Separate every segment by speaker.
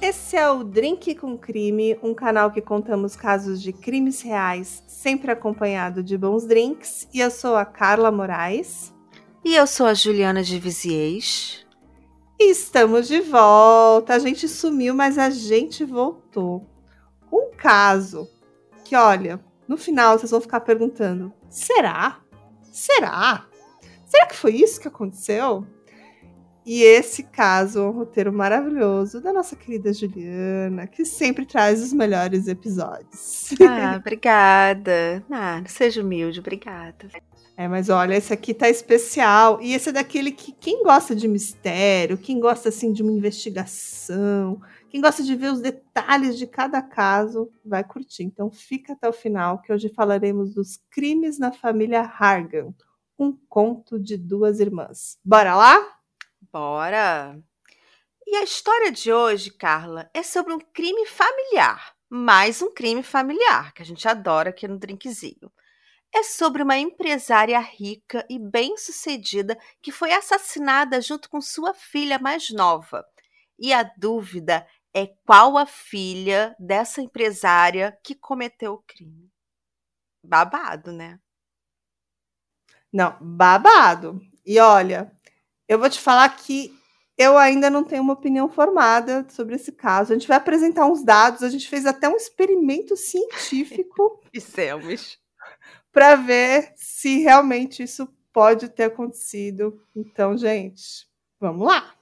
Speaker 1: Esse é o Drink com Crime, um canal que contamos casos de crimes reais, sempre acompanhado de bons drinks. E eu sou a Carla Moraes.
Speaker 2: E eu sou a Juliana de Viziers.
Speaker 1: E estamos de volta. A gente sumiu, mas a gente voltou. Um caso que, olha, no final vocês vão ficar perguntando: será? Será? Será que foi isso que aconteceu? E esse caso é um roteiro maravilhoso da nossa querida Juliana, que sempre traz os melhores episódios.
Speaker 2: Ah, obrigada. Ah, seja humilde, obrigada.
Speaker 1: É, mas olha, esse aqui tá especial. E esse é daquele que quem gosta de mistério, quem gosta assim de uma investigação, quem gosta de ver os detalhes de cada caso, vai curtir. Então fica até o final, que hoje falaremos dos crimes na família Hargan, um conto de duas irmãs. Bora lá?
Speaker 2: Bora! E a história de hoje, Carla, é sobre um crime familiar. Mais um crime familiar, que a gente adora aqui no Drinkzinho. É sobre uma empresária rica e bem-sucedida que foi assassinada junto com sua filha mais nova. E a dúvida é qual a filha dessa empresária que cometeu o crime. Babado, né?
Speaker 1: Não, babado. E olha, eu vou te falar que eu ainda não tenho uma opinião formada sobre esse caso. A gente vai apresentar uns dados, a gente fez até um experimento científico.
Speaker 2: Fizemos.
Speaker 1: Para ver se realmente isso pode ter acontecido. Então, gente, vamos lá.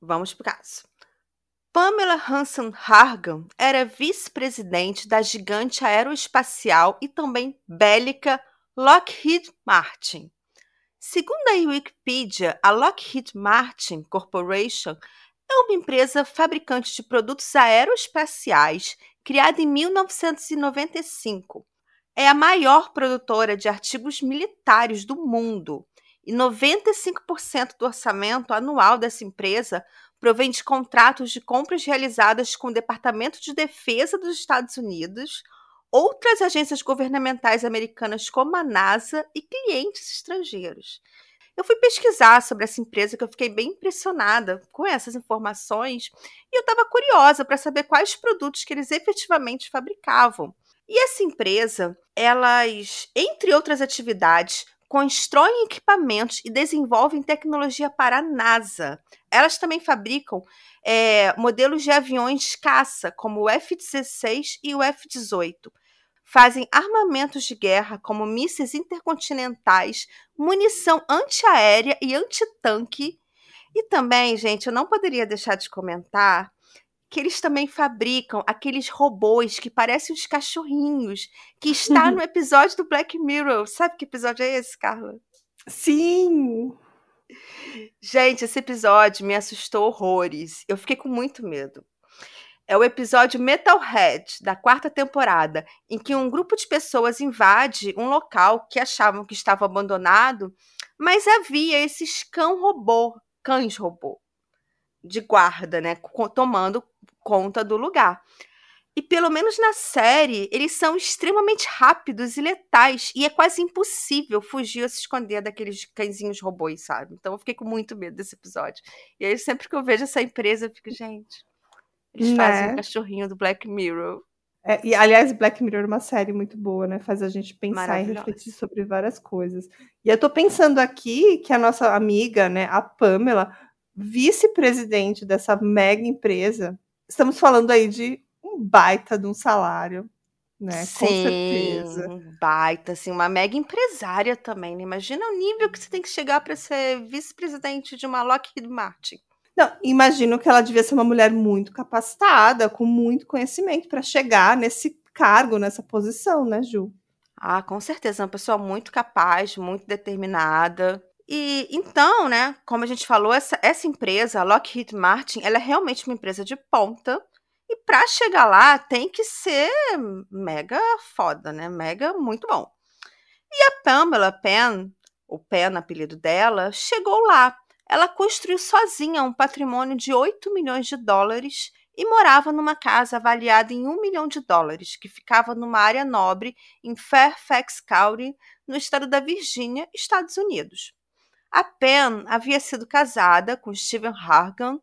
Speaker 2: Vamos para o caso. Pamela Hansen Hargan era vice-presidente da gigante aeroespacial e também bélica Lockheed Martin. Segundo a Wikipedia, a Lockheed Martin Corporation é uma empresa fabricante de produtos aeroespaciais criada em 1995. É a maior produtora de artigos militares do mundo e 95% do orçamento anual dessa empresa provém de contratos de compras realizadas com o Departamento de Defesa dos Estados Unidos, outras agências governamentais americanas como a NASA e clientes estrangeiros. Eu fui pesquisar sobre essa empresa que eu fiquei bem impressionada com essas informações e eu estava curiosa para saber quais produtos que eles efetivamente fabricavam. E essa empresa, elas, entre outras atividades, constroem equipamentos e desenvolvem tecnologia para a NASA. Elas também fabricam é, modelos de aviões caça, como o F-16 e o F-18. Fazem armamentos de guerra, como mísseis intercontinentais, munição antiaérea e antitanque. E também, gente, eu não poderia deixar de comentar que eles também fabricam aqueles robôs que parecem os cachorrinhos, que está no episódio do Black Mirror. Sabe que episódio é esse, Carla?
Speaker 1: Sim!
Speaker 2: Gente, esse episódio me assustou horrores. Eu fiquei com muito medo. É o episódio Metalhead, da quarta temporada, em que um grupo de pessoas invade um local que achavam que estava abandonado, mas havia esses cão robô, cães robô, de guarda, né, tomando conta do lugar. E pelo menos na série, eles são extremamente rápidos e letais. E é quase impossível fugir ou se esconder daqueles cãezinhos robôs, sabe? Então eu fiquei com muito medo desse episódio. E aí, sempre que eu vejo essa empresa, eu fico, gente. Eles né? fazem o cachorrinho do Black Mirror.
Speaker 1: É, e, aliás, Black Mirror é uma série muito boa, né? Faz a gente pensar e refletir sobre várias coisas. E eu tô pensando aqui que a nossa amiga, né, a Pamela, vice-presidente dessa mega empresa, estamos falando aí de um baita de um salário, né?
Speaker 2: Sim, Com certeza. Baita, assim, uma mega empresária também, né? Imagina o nível que você tem que chegar para ser vice-presidente de uma Lockheed Martin.
Speaker 1: Não, imagino que ela devia ser uma mulher muito capacitada, com muito conhecimento para chegar nesse cargo, nessa posição, né, Ju?
Speaker 2: Ah, com certeza, uma pessoa muito capaz, muito determinada. E então, né, como a gente falou, essa, essa empresa, a Lockheed Martin, ela é realmente uma empresa de ponta e para chegar lá tem que ser mega foda, né? Mega muito bom. E a Pamela Penn, o Penn, apelido dela, chegou lá. Ela construiu sozinha um patrimônio de 8 milhões de dólares e morava numa casa avaliada em 1 milhão de dólares, que ficava numa área nobre em Fairfax County, no estado da Virgínia, Estados Unidos. A Penn havia sido casada com Stephen Hargan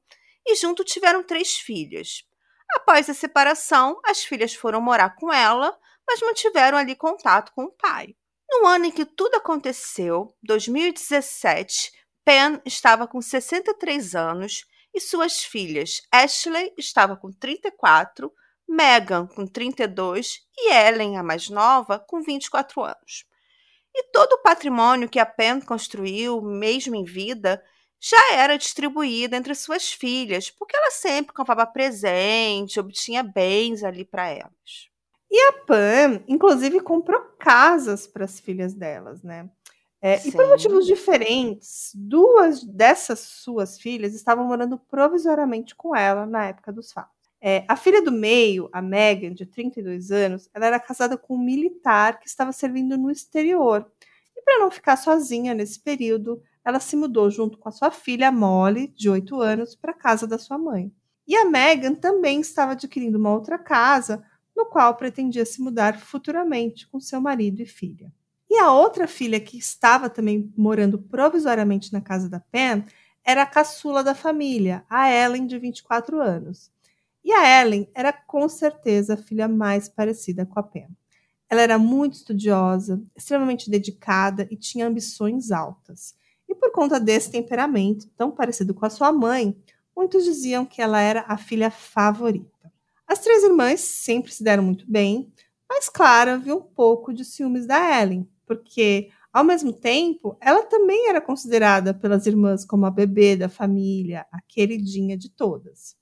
Speaker 2: e junto tiveram três filhas. Após a separação, as filhas foram morar com ela, mas mantiveram ali contato com o pai. No ano em que tudo aconteceu, 2017, Pen estava com 63 anos e suas filhas Ashley estava com 34, Megan com 32 e Ellen, a mais nova, com 24 anos. E todo o patrimônio que a Pen construiu, mesmo em vida, já era distribuído entre suas filhas, porque ela sempre comprava presente, obtinha bens ali para elas.
Speaker 1: E a Pam, inclusive, comprou casas para as filhas delas, né? É, e por motivos diferentes, duas dessas suas filhas estavam morando provisoriamente com ela na época dos fatos. É, a filha do meio, a Megan, de 32 anos, ela era casada com um militar que estava servindo no exterior. E para não ficar sozinha nesse período, ela se mudou junto com a sua filha Molly, de 8 anos, para a casa da sua mãe. E a Megan também estava adquirindo uma outra casa, no qual pretendia se mudar futuramente com seu marido e filha. E a outra filha que estava também morando provisoriamente na casa da Pen era a caçula da família, a Ellen, de 24 anos. E a Ellen era com certeza a filha mais parecida com a Pen. Ela era muito estudiosa, extremamente dedicada e tinha ambições altas. E por conta desse temperamento, tão parecido com a sua mãe, muitos diziam que ela era a filha favorita. As três irmãs sempre se deram muito bem, mas Clara viu um pouco de ciúmes da Ellen, porque ao mesmo tempo, ela também era considerada pelas irmãs como a bebê da família, a queridinha de todas.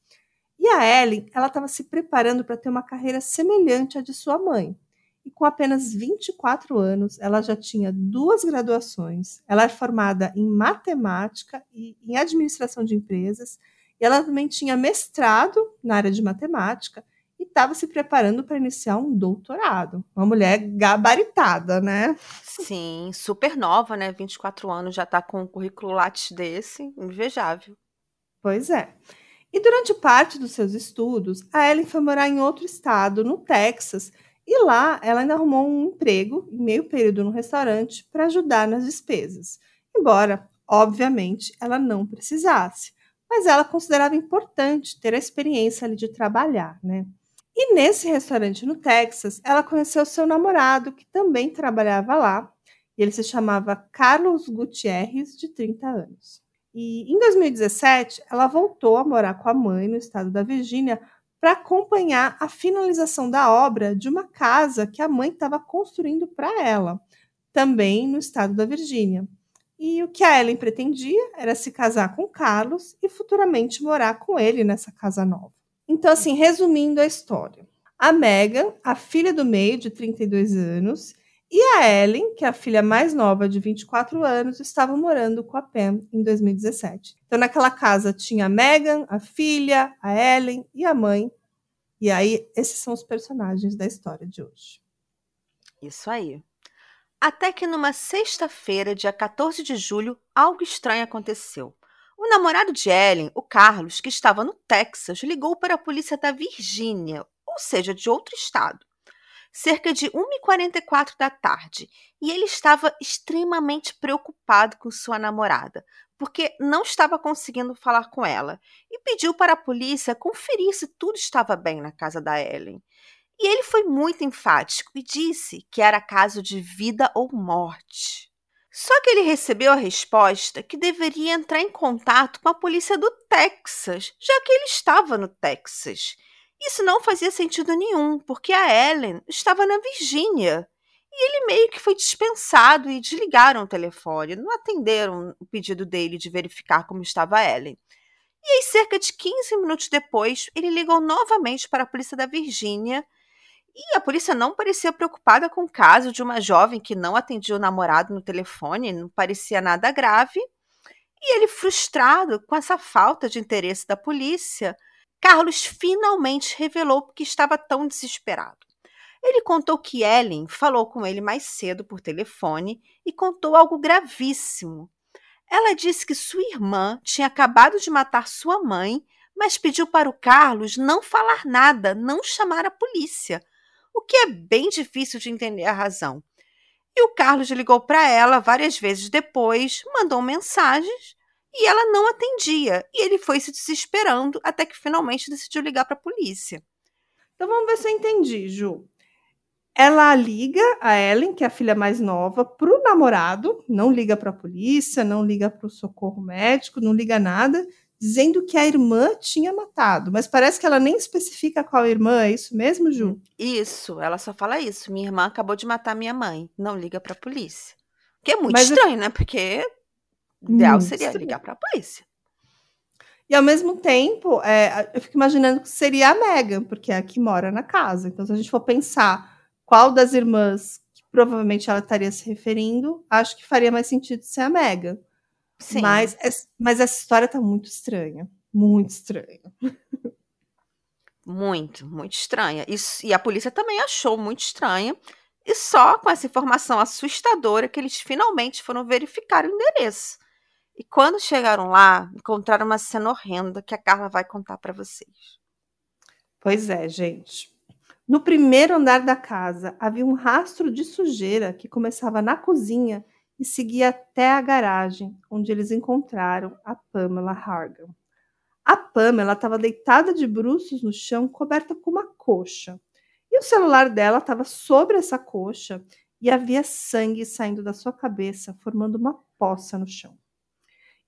Speaker 1: E a Ellen, ela estava se preparando para ter uma carreira semelhante à de sua mãe. E com apenas 24 anos, ela já tinha duas graduações. Ela é formada em matemática e em administração de empresas. E ela também tinha mestrado na área de matemática e estava se preparando para iniciar um doutorado. Uma mulher gabaritada, né?
Speaker 2: Sim, super nova, né? 24 anos, já está com um currículo Lattes desse, invejável.
Speaker 1: Pois é. E durante parte dos seus estudos, a Ellen foi morar em outro estado, no Texas, e lá ela ainda arrumou um emprego em meio período no restaurante para ajudar nas despesas. Embora, obviamente, ela não precisasse, mas ela considerava importante ter a experiência ali de trabalhar, né? E nesse restaurante no Texas, ela conheceu seu namorado, que também trabalhava lá, e ele se chamava Carlos Gutierrez, de 30 anos. E em 2017, ela voltou a morar com a mãe no estado da Virgínia para acompanhar a finalização da obra de uma casa que a mãe estava construindo para ela, também no estado da Virgínia. E o que a Ellen pretendia era se casar com Carlos e futuramente morar com ele nessa casa nova. Então, assim, resumindo a história. A Megan, a filha do meio, de 32 anos, e a Ellen, que é a filha mais nova, de 24 anos, estavam morando com a Pam em 2017. Então, naquela casa tinha a Megan, a filha, a Ellen e a mãe. E aí, esses são os personagens da história de hoje.
Speaker 2: Isso aí. Até que numa sexta-feira, dia 14 de julho, algo estranho aconteceu. O namorado de Ellen, o Carlos, que estava no Texas, ligou para a polícia da Virgínia, ou seja, de outro estado, cerca de 1h44 da tarde, e ele estava extremamente preocupado com sua namorada, porque não estava conseguindo falar com ela, e pediu para a polícia conferir se tudo estava bem na casa da Ellen. E ele foi muito enfático e disse que era caso de vida ou morte. Só que ele recebeu a resposta que deveria entrar em contato com a polícia do Texas, já que ele estava no Texas. Isso não fazia sentido nenhum, porque a Ellen estava na Virgínia. E ele meio que foi dispensado e desligaram o telefone, não atenderam o pedido dele de verificar como estava a Ellen. E aí, cerca de 15 minutos depois, ele ligou novamente para a polícia da Virgínia e a polícia não parecia preocupada com o caso de uma jovem que não atendia o namorado no telefone, não parecia nada grave. E ele, frustrado com essa falta de interesse da polícia, Carlos finalmente revelou porque estava tão desesperado. Ele contou que Ellen falou com ele mais cedo por telefone e contou algo gravíssimo. Ela disse que sua irmã tinha acabado de matar sua mãe, mas pediu para o Carlos não falar nada, não chamar a polícia o que é bem difícil de entender a razão. E o Carlos ligou para ela várias vezes depois, mandou mensagens e ela não atendia. E ele foi se desesperando até que finalmente decidiu ligar para a polícia.
Speaker 1: Então vamos ver se eu entendi, Ju. Ela liga a Ellen, que é a filha mais nova, para o namorado, não liga para a polícia, não liga para o socorro médico, não liga nada, dizendo que a irmã tinha matado. Mas parece que ela nem especifica qual irmã, é isso mesmo, Ju?
Speaker 2: Isso, ela só fala isso. Minha irmã acabou de matar minha mãe, não liga para a polícia. Que é muito Mas estranho, eu... né? Porque o ideal seria estranho. ligar para a polícia.
Speaker 1: E ao mesmo tempo, é, eu fico imaginando que seria a Megan, porque é a que mora na casa. Então, se a gente for pensar qual das irmãs que provavelmente ela estaria se referindo, acho que faria mais sentido ser a Megan. Sim. Mas, mas essa história tá muito estranha. Muito estranha.
Speaker 2: Muito, muito estranha. Isso, e a polícia também achou muito estranha. E só com essa informação assustadora que eles finalmente foram verificar o endereço. E quando chegaram lá, encontraram uma cena horrenda que a Carla vai contar para vocês.
Speaker 1: Pois é, gente. No primeiro andar da casa havia um rastro de sujeira que começava na cozinha e seguia até a garagem, onde eles encontraram a Pamela Hargan. A Pamela estava deitada de bruços no chão, coberta com uma coxa. E o celular dela estava sobre essa coxa e havia sangue saindo da sua cabeça, formando uma poça no chão.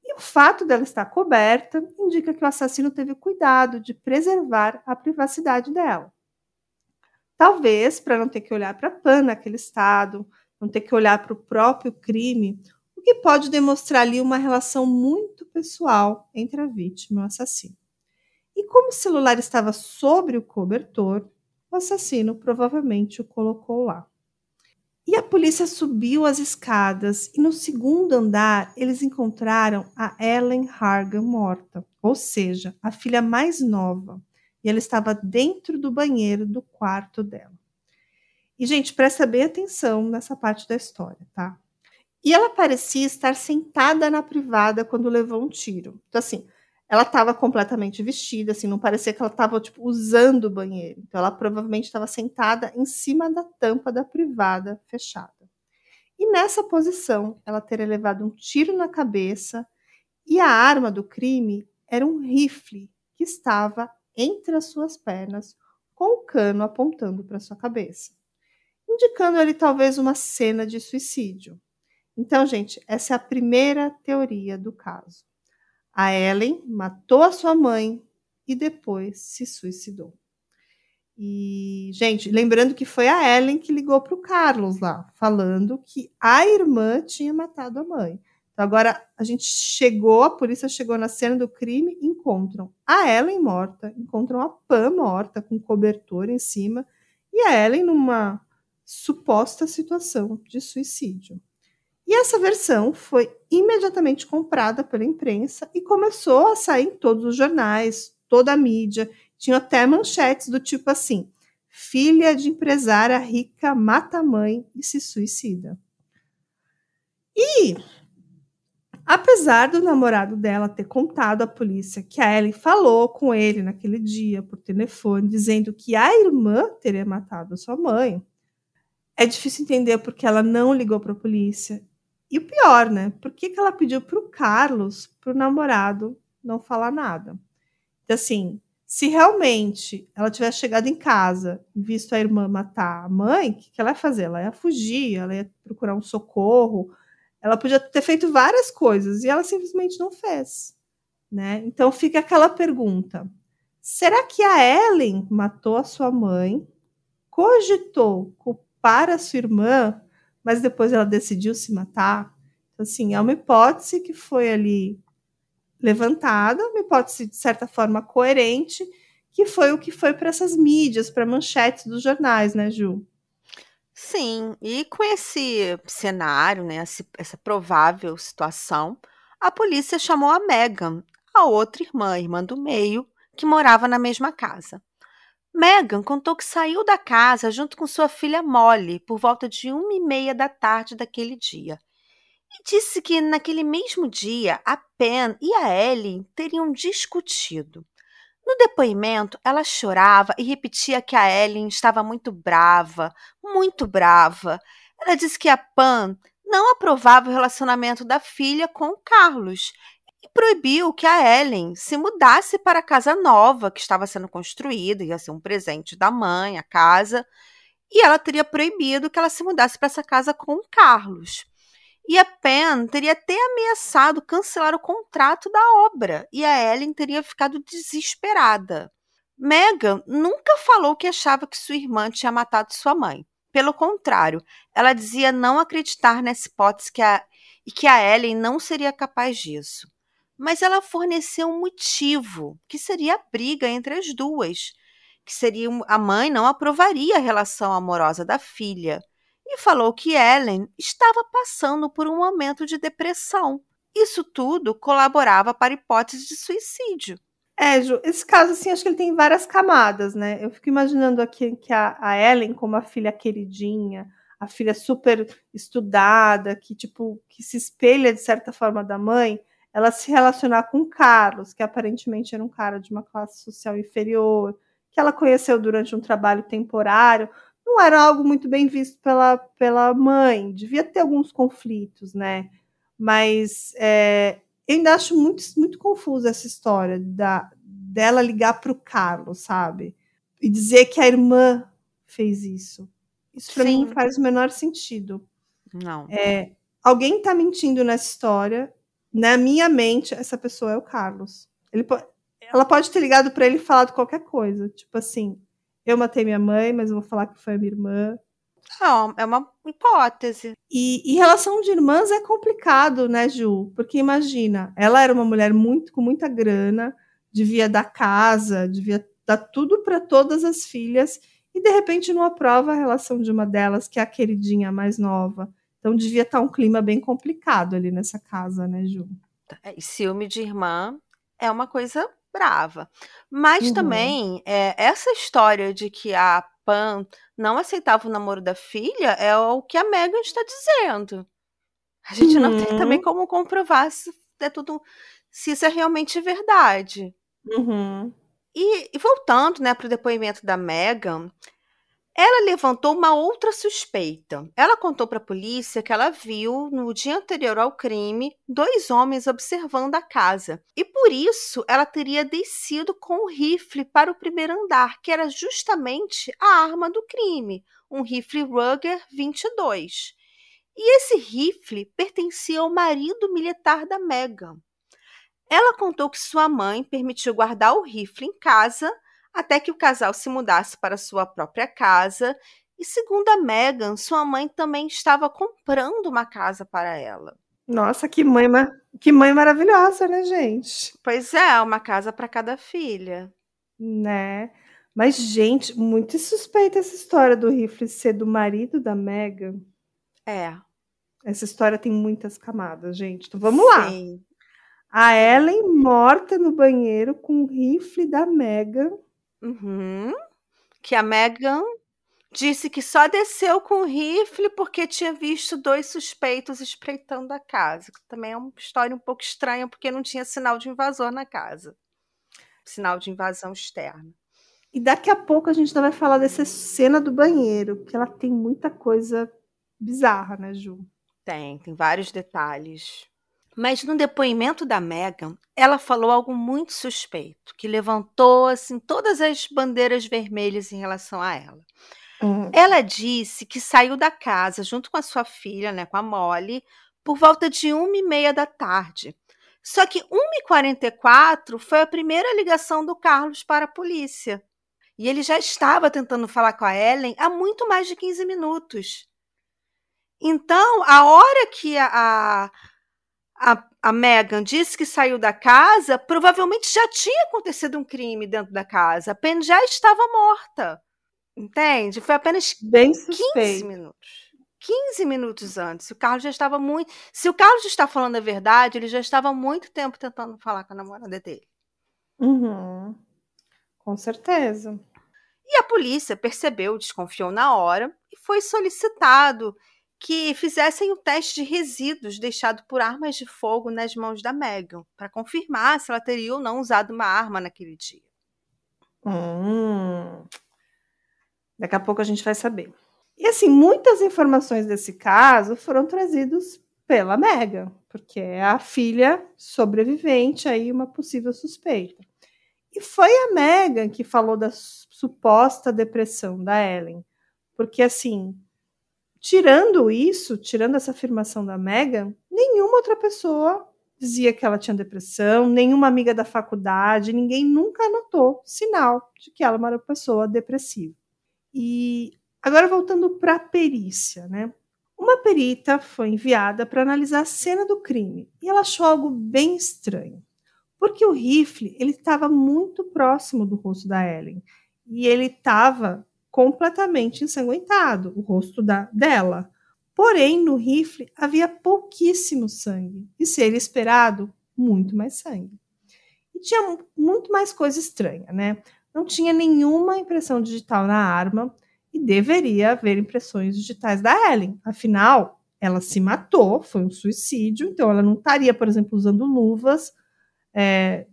Speaker 1: E o fato dela estar coberta indica que o assassino teve cuidado de preservar a privacidade dela. Talvez para não ter que olhar para a Pan naquele estado, não ter que olhar para o próprio crime, o que pode demonstrar ali uma relação muito pessoal entre a vítima e o assassino. E como o celular estava sobre o cobertor, o assassino provavelmente o colocou lá. E a polícia subiu as escadas e no segundo andar eles encontraram a Ellen Hargan morta, ou seja, a filha mais nova, e ela estava dentro do banheiro do quarto dela. E, gente, presta bem atenção nessa parte da história, tá? E ela parecia estar sentada na privada quando levou um tiro. Então, assim, ela estava completamente vestida, assim, não parecia que ela estava, tipo, usando o banheiro. Então, ela provavelmente estava sentada em cima da tampa da privada fechada. E nessa posição, ela teria levado um tiro na cabeça e a arma do crime era um rifle que estava entre as suas pernas, com o cano apontando para sua cabeça, indicando ali talvez uma cena de suicídio. Então, gente, essa é a primeira teoria do caso. A Ellen matou a sua mãe e depois se suicidou. E, gente, lembrando que foi a Ellen que ligou para o Carlos lá, falando que a irmã tinha matado a mãe. Então, agora a gente chegou, a polícia chegou na cena do crime, encontram a Ellen morta, encontram a Pam morta com cobertor em cima e a Ellen numa suposta situação de suicídio. E essa versão foi imediatamente comprada pela imprensa e começou a sair em todos os jornais, toda a mídia. Tinha até manchetes do tipo assim: filha de empresária rica mata a mãe e se suicida. E Apesar do namorado dela ter contado à polícia que a Ellen falou com ele naquele dia por telefone, dizendo que a irmã teria matado sua mãe, é difícil entender porque ela não ligou para a polícia. E o pior, né? Por que, que ela pediu para o Carlos, para o namorado, não falar nada? Então, assim, se realmente ela tivesse chegado em casa visto a irmã matar a mãe, o que, que ela ia fazer? Ela ia fugir, ela ia procurar um socorro ela podia ter feito várias coisas e ela simplesmente não fez. Né? Então fica aquela pergunta: será que a Ellen matou a sua mãe, cogitou culpar a sua irmã, mas depois ela decidiu se matar? Então, assim, é uma hipótese que foi ali levantada, uma hipótese de certa forma coerente, que foi o que foi para essas mídias, para manchetes dos jornais, né, Ju?
Speaker 2: Sim, e com esse cenário, né, essa provável situação, a polícia chamou a Megan, a outra irmã, irmã do meio, que morava na mesma casa. Megan contou que saiu da casa junto com sua filha Molly por volta de uma e meia da tarde daquele dia. E disse que naquele mesmo dia a Pen e a Ellie teriam discutido. No depoimento, ela chorava e repetia que a Ellen estava muito brava, muito brava. Ela disse que a Pan não aprovava o relacionamento da filha com o Carlos e proibiu que a Ellen se mudasse para a casa nova que estava sendo construída, ia ser um presente da mãe, a casa, e ela teria proibido que ela se mudasse para essa casa com o Carlos. E a Pen teria até ameaçado cancelar o contrato da obra, e a Ellen teria ficado desesperada. Megan nunca falou que achava que sua irmã tinha matado sua mãe. Pelo contrário, ela dizia não acreditar nessa hipótese que a, e que a Ellen não seria capaz disso. Mas ela forneceu um motivo, que seria a briga entre as duas, que seria a mãe não aprovaria a relação amorosa da filha, e falou que Ellen estava passando por um momento de depressão. Isso tudo colaborava para a hipótese de suicídio.
Speaker 1: É, Ju, esse caso, assim, acho que ele tem várias camadas, né? Eu fico imaginando aqui que a, a Ellen, como a filha queridinha, a filha super estudada, que, tipo, que se espelha, de certa forma, da mãe, ela se relacionar com o Carlos, que aparentemente era um cara de uma classe social inferior, que ela conheceu durante um trabalho temporário, não era algo muito bem visto pela, pela mãe. Devia ter alguns conflitos, né? Mas é, eu ainda acho muito, muito confusa essa história da, dela ligar para o Carlos, sabe? E dizer que a irmã fez isso. Isso para mim faz o menor sentido.
Speaker 2: Não.
Speaker 1: É, alguém está mentindo nessa história. Na minha mente, essa pessoa é o Carlos. Ele, ela pode ter ligado para ele e falado qualquer coisa. Tipo assim, eu matei minha mãe, mas eu vou falar que foi a minha irmã.
Speaker 2: Não, é uma hipótese.
Speaker 1: E, e relação de irmãs é complicado, né, Ju? Porque imagina, ela era uma mulher muito com muita grana, devia dar casa, devia dar tudo para todas as filhas, e de repente não aprova a relação de uma delas, que é a queridinha mais nova. Então devia estar tá um clima bem complicado ali nessa casa, né, Ju?
Speaker 2: É, e ciúme de irmã é uma coisa brava. Mas uhum. também, é, essa história de que a Pan não aceitava o namoro da filha é o que a Megan está dizendo. A gente uhum. não tem também uhum. como comprovar se é tudo, se isso é realmente verdade.
Speaker 1: Uhum.
Speaker 2: E, e, voltando né, para o depoimento da Megan, ela levantou uma outra suspeita. Ela contou para a polícia que ela viu, no dia anterior ao crime, dois homens observando a casa. E por isso ela teria descido com o rifle para o primeiro andar, que era justamente a arma do crime, um rifle Ruger 22. E esse rifle pertencia ao marido militar da Megan. Ela contou que sua mãe permitiu guardar o rifle em casa até que o casal se mudasse para sua própria casa. E segundo a Megan, sua mãe também estava comprando uma casa para ela.
Speaker 1: Nossa, que mãe, que mãe maravilhosa, né, gente?
Speaker 2: Pois é, uma casa para cada filha.
Speaker 1: Né? Mas, gente, muito suspeita essa história do rifle ser do marido da Megan.
Speaker 2: É.
Speaker 1: Essa história tem muitas camadas, gente. Então vamos Sim. lá. A Ellen morta no banheiro com o rifle da Megan
Speaker 2: Uhum. Que a Megan disse que só desceu com o rifle porque tinha visto dois suspeitos espreitando a casa. Que também é uma história um pouco estranha, porque não tinha sinal de invasor na casa. Sinal de invasão externa.
Speaker 1: E daqui a pouco a gente ainda vai falar dessa cena do banheiro, porque ela tem muita coisa bizarra, né, Ju?
Speaker 2: Tem, tem vários detalhes. Mas no depoimento da Megan, ela falou algo muito suspeito, que levantou assim todas as bandeiras vermelhas em relação a ela. Uhum. Ela disse que saiu da casa junto com a sua filha, né, com a Molly, por volta de uma e meia da tarde. Só que 1h44 foi a primeira ligação do Carlos para a polícia. E ele já estava tentando falar com a Ellen há muito mais de 15 minutos. Então, a hora que a, a a, a Megan disse que saiu da casa, provavelmente já tinha acontecido um crime dentro da casa. A Pen já estava morta. Entende? Foi apenas
Speaker 1: Bem
Speaker 2: 15 minutos. 15 minutos antes. O Carlos já estava muito. Se o Carlos está falando a verdade, ele já estava há muito tempo tentando falar com a namorada dele.
Speaker 1: Uhum. Com certeza.
Speaker 2: E a polícia percebeu, desconfiou na hora e foi solicitado que fizessem o teste de resíduos deixado por armas de fogo nas mãos da Megan, para confirmar se ela teria ou não usado uma arma naquele dia.
Speaker 1: Hum. Daqui a pouco a gente vai saber. E assim, muitas informações desse caso foram trazidos pela Meghan, porque é a filha sobrevivente aí, uma possível suspeita. E foi a Meghan que falou da suposta depressão da Ellen. Porque, assim, tirando isso, tirando essa afirmação da Meghan, nenhuma outra pessoa dizia que ela tinha depressão, nenhuma amiga da faculdade, ninguém nunca notou sinal de que ela era uma pessoa depressiva. E agora voltando para a perícia, né? Uma perita foi enviada para analisar a cena do crime e ela achou algo bem estranho, porque o rifle ele estava muito próximo do rosto da Ellen e ele estava completamente ensanguentado, o rosto da, dela. Porém, no rifle havia pouquíssimo sangue e seria esperado muito mais sangue. E tinha muito mais coisa estranha, né? Não tinha nenhuma impressão digital na arma e deveria haver impressões digitais da Ellen. Afinal, ela se matou, foi um suicídio, então ela não estaria, por exemplo, usando luvas é,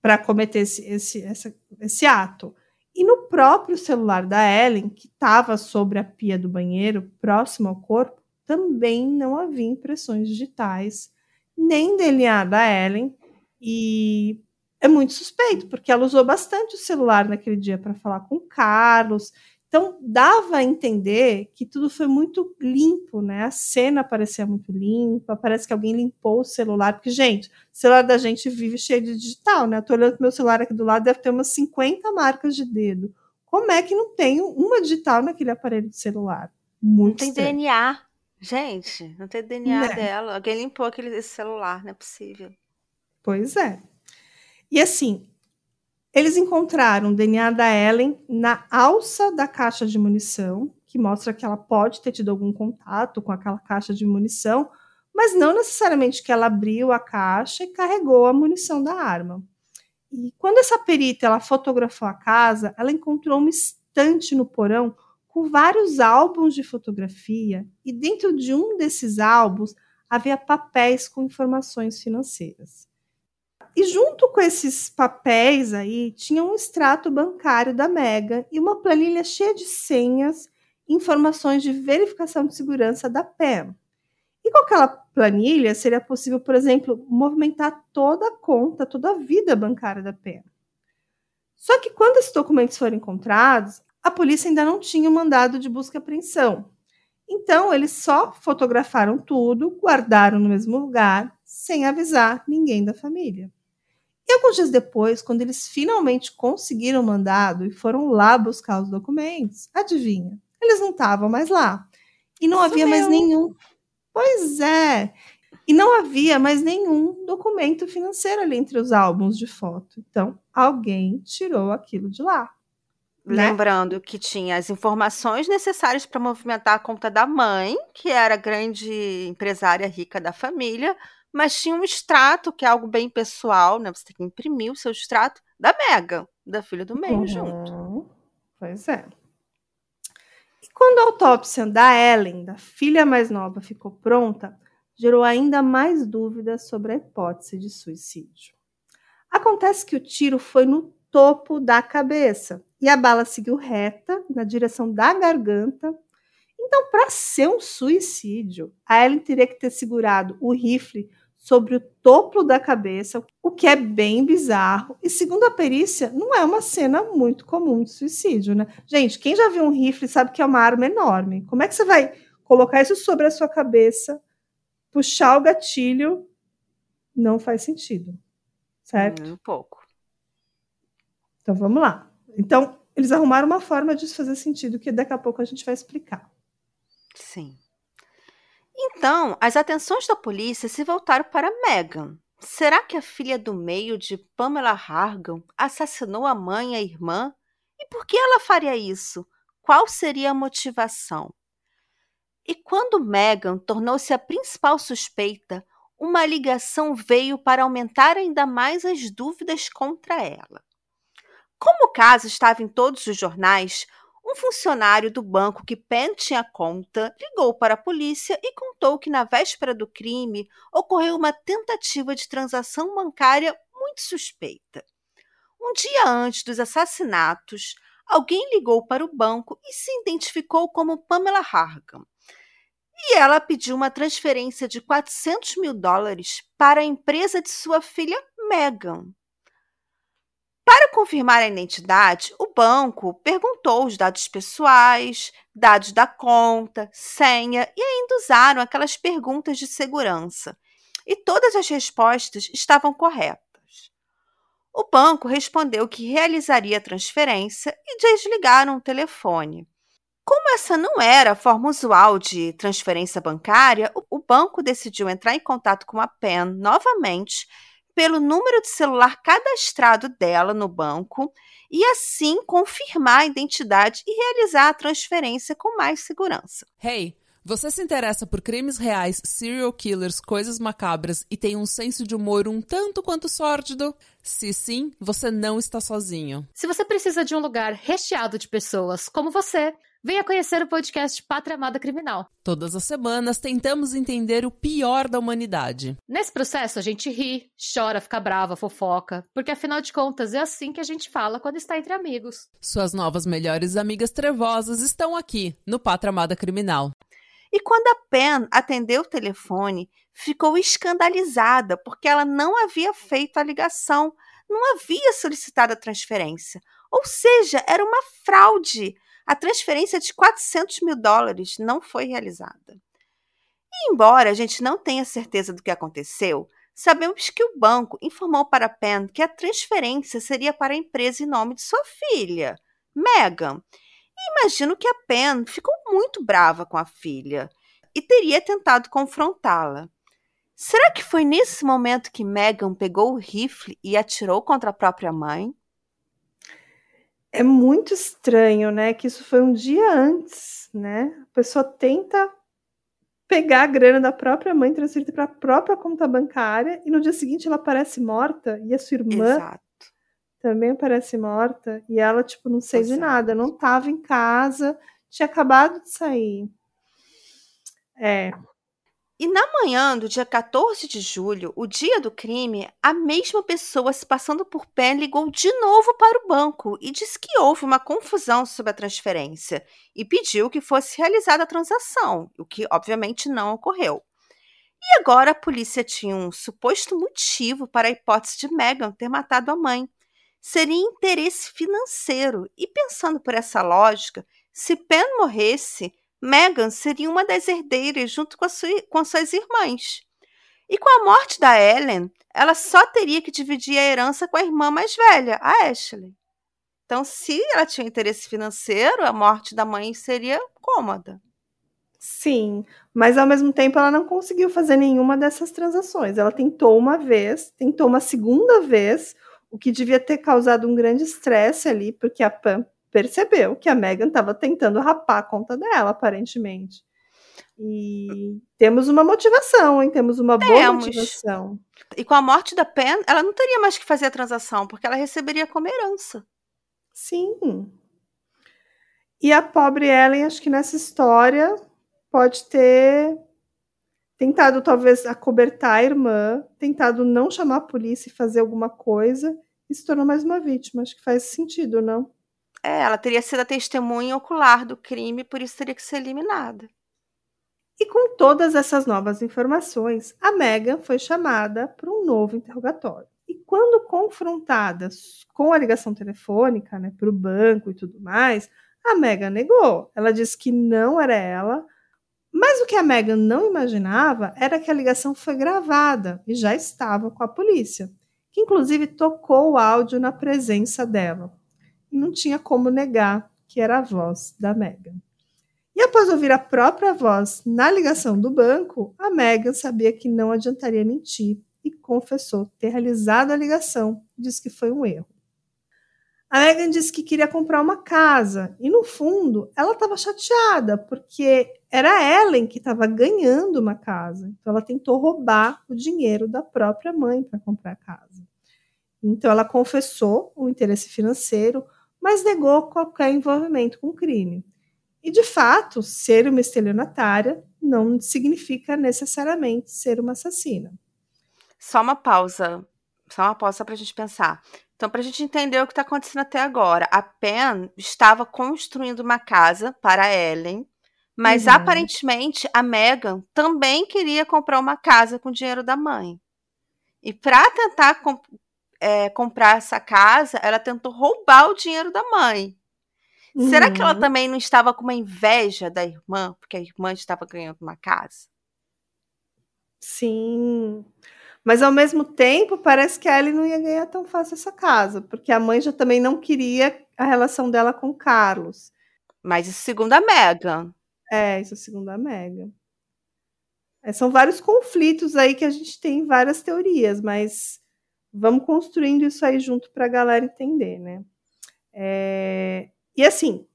Speaker 1: para cometer esse, esse, esse ato. E no próprio celular da Ellen, que estava sobre a pia do banheiro, próximo ao corpo, também não havia impressões digitais, nem DNA da Ellen. E é muito suspeito, porque ela usou bastante o celular naquele dia para falar com o Carlos então, dava a entender que tudo foi muito limpo, né? A cena parecia muito limpa, parece que alguém limpou o celular, porque, gente, o celular da gente vive cheio de digital, né? Eu tô olhando pro meu celular aqui do lado, deve ter umas 50 marcas de dedo. Como é que não tem uma digital naquele aparelho de celular? Muito
Speaker 2: Não tem
Speaker 1: estranho.
Speaker 2: DNA. Gente, não tem DNA
Speaker 1: Né?
Speaker 2: dela. Alguém limpou aquele esse celular, não é possível.
Speaker 1: Pois é. E assim, eles encontraram o DNA da Ellen na alça da caixa de munição, que mostra que ela pode ter tido algum contato com aquela caixa de munição, mas não necessariamente que ela abriu a caixa e carregou a munição da arma. E quando essa perita ela fotografou a casa, ela encontrou uma estante no porão com vários álbuns de fotografia, e dentro de um desses álbuns havia papéis com informações financeiras. E junto com esses papéis aí, tinha um extrato bancário da Mega e uma planilha cheia de senhas informações de verificação de segurança da PEM. E com aquela planilha, seria possível, por exemplo, movimentar toda a conta, toda a vida bancária da PEM. Só que quando esses documentos foram encontrados, a polícia ainda não tinha o mandado de busca e apreensão. Então, eles só fotografaram tudo, guardaram no mesmo lugar, sem avisar ninguém da família. E alguns dias depois, quando eles finalmente conseguiram o mandado e foram lá buscar os documentos, adivinha? Eles não estavam mais lá. E não havia mais nenhum. Pois é. E não havia mais nenhum documento financeiro ali entre os álbuns de foto. Então, alguém tirou aquilo de lá. Né?
Speaker 2: Lembrando que tinha as informações necessárias para movimentar a conta da mãe, que era grande empresária rica da família, mas tinha um extrato, que é algo bem pessoal, né? Você tem que imprimir o seu extrato da Mega, da filha do meio, junto.
Speaker 1: Uhum. Pois é. E quando a autópsia da Ellen, da filha mais nova, ficou pronta, gerou ainda mais dúvidas sobre a hipótese de suicídio. Acontece que o tiro foi no topo da cabeça e a bala seguiu reta na direção da garganta. Então, para ser um suicídio, a Ellen teria que ter segurado o rifle sobre o topo da cabeça, o que é bem bizarro. E segundo a perícia, não é uma cena muito comum de suicídio, né? Gente, quem já viu um rifle sabe que é uma arma enorme. Como é que você vai colocar isso sobre a sua cabeça, puxar o gatilho? Não faz sentido, certo?
Speaker 2: Um pouco.
Speaker 1: Então vamos lá. Então, eles arrumaram uma forma disso fazer sentido, que daqui a pouco a gente vai explicar.
Speaker 2: Sim. Então, as atenções da polícia se voltaram para Meghan. Será que a filha do meio de Pamela Hargan assassinou a mãe e a irmã? E por que ela faria isso? Qual seria a motivação? E quando Meghan tornou-se a principal suspeita, uma ligação veio para aumentar ainda mais as dúvidas contra ela. Como o caso estava em todos os jornais, um funcionário do banco que Penn tinha conta ligou para a polícia e contou que na véspera do crime ocorreu uma tentativa de transação bancária muito suspeita. Um dia antes dos assassinatos, alguém ligou para o banco e se identificou como Pamela Hargan. e ela pediu uma transferência de 400 mil dólares para a empresa de sua filha Megan. Para confirmar a identidade, o banco perguntou os dados pessoais, dados da conta, senha e ainda usaram aquelas perguntas de segurança. E todas as respostas estavam corretas. O banco respondeu que realizaria a transferência e desligaram o telefone. Como essa não era a forma usual de transferência bancária, o banco decidiu entrar em contato com a PEN novamente pelo número de celular cadastrado dela no banco e assim confirmar a identidade e realizar a transferência com mais segurança.
Speaker 3: Hey, você se interessa por crimes reais, serial killers, coisas macabras e tem um senso de humor um tanto quanto sórdido? Se sim, você não está sozinho.
Speaker 4: Se você precisa de um lugar recheado de pessoas como você, Venha conhecer o podcast Pátria Amada Criminal.
Speaker 3: Todas as semanas tentamos entender o pior da humanidade.
Speaker 4: Nesse processo a gente ri, chora, fica brava, fofoca, porque afinal de contas é assim que a gente fala quando está entre amigos.
Speaker 3: Suas novas melhores amigas trevosas estão aqui no Pátria Amada Criminal.
Speaker 2: E quando a Pen atendeu o telefone, ficou escandalizada porque ela não havia feito a ligação, não havia solicitado a transferência. Ou seja, era uma fraude a transferência de 400 mil dólares não foi realizada. E embora a gente não tenha certeza do que aconteceu, sabemos que o banco informou para Penn que a transferência seria para a empresa em nome de sua filha, Megan. E imagino que a Penn ficou muito brava com a filha e teria tentado confrontá-la. Será que foi nesse momento que Megan pegou o rifle e atirou contra a própria mãe?
Speaker 1: É muito estranho, né? Que isso foi um dia antes, né? A pessoa tenta pegar a grana da própria mãe, transferir para a própria conta bancária, e no dia seguinte ela aparece morta, e a sua irmã
Speaker 2: Exato.
Speaker 1: também aparece morta, e ela, tipo, não sei de nada, não estava em casa, tinha acabado de sair. É,
Speaker 2: e na manhã do dia 14 de julho, o dia do crime, a mesma pessoa se passando por pé ligou de novo para o banco e disse que houve uma confusão sobre a transferência e pediu que fosse realizada a transação, o que obviamente não ocorreu. E agora a polícia tinha um suposto motivo para a hipótese de Megan ter matado a mãe. Seria interesse financeiro. E pensando por essa lógica, se Pen morresse, Meghan seria uma das herdeiras junto com, sua, com suas irmãs. E com a morte da Ellen, ela só teria que dividir a herança com a irmã mais velha, a Ashley. Então, se ela tinha interesse financeiro, a morte da mãe seria cômoda.
Speaker 1: Sim, mas ao mesmo tempo ela não conseguiu fazer nenhuma dessas transações. Ela tentou uma vez, tentou uma segunda vez, o que devia ter causado um grande estresse ali, porque a Pam percebeu que a Megan estava tentando rapar a conta dela, aparentemente. E temos uma motivação, hein? Temos uma boa temos. motivação.
Speaker 2: E com a morte da Pen, ela não teria mais que fazer a transação, porque ela receberia como herança.
Speaker 1: Sim. E a pobre Ellen, acho que nessa história pode ter tentado talvez acobertar a irmã, tentado não chamar a polícia e fazer alguma coisa e se tornou mais uma vítima. Acho que faz sentido, não?
Speaker 2: É, ela teria sido a testemunha ocular do crime, por isso teria que ser eliminada.
Speaker 1: E com todas essas novas informações, a Megan foi chamada para um novo interrogatório. E quando confrontada com a ligação telefônica né, para o banco e tudo mais, a Megan negou. Ela disse que não era ela, mas o que a Megan não imaginava era que a ligação foi gravada e já estava com a polícia, que inclusive tocou o áudio na presença dela e não tinha como negar que era a voz da Megan. E após ouvir a própria voz na ligação do banco, a Megan sabia que não adiantaria mentir e confessou ter realizado a ligação. Diz que foi um erro. A Megan disse que queria comprar uma casa e, no fundo, ela estava chateada porque era Ellen que estava ganhando uma casa. Então, ela tentou roubar o dinheiro da própria mãe para comprar a casa. Então, ela confessou o interesse financeiro, mas negou qualquer envolvimento com o crime. E, de fato, ser uma estelionatária não significa necessariamente ser uma assassina.
Speaker 2: Só uma pausa. Só uma pausa para a gente pensar. Então, para a gente entender o que está acontecendo até agora, a Pen estava construindo uma casa para Ellen, Mas
Speaker 1: Uhum.
Speaker 2: aparentemente a Megan também queria comprar uma casa com o dinheiro da mãe. E para tentar é, comprar essa casa, ela tentou roubar o dinheiro da mãe. Será que ela
Speaker 1: Uhum.
Speaker 2: também não estava com uma inveja da irmã, porque a irmã estava ganhando uma casa?
Speaker 1: Sim. Mas ao mesmo tempo, parece que a Ellie não ia ganhar tão fácil essa casa, porque a mãe já também não queria a relação dela com o Carlos.
Speaker 2: Mas isso segundo a Megan.
Speaker 1: É, isso segundo a Mega. É, são vários conflitos aí que a gente tem várias teorias, mas vamos construindo isso aí junto para a galera entender, né? É, E assim,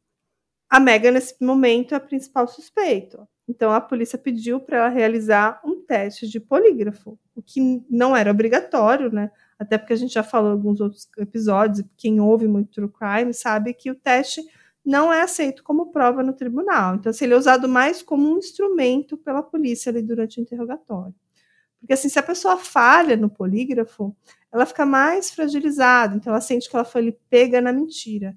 Speaker 1: a Mega nesse momento é a principal suspeita. Então a polícia pediu para ela realizar um teste de polígrafo, o que não era obrigatório, né? Até porque a gente já falou em alguns outros episódios, quem ouve muito True Crime sabe que o teste não é aceito como prova no tribunal. Então, assim, ele é usado mais como um instrumento pela polícia ali durante o interrogatório. Porque, assim, se a pessoa falha no polígrafo, ela fica mais fragilizada, então ela sente que ela foi pega na mentira.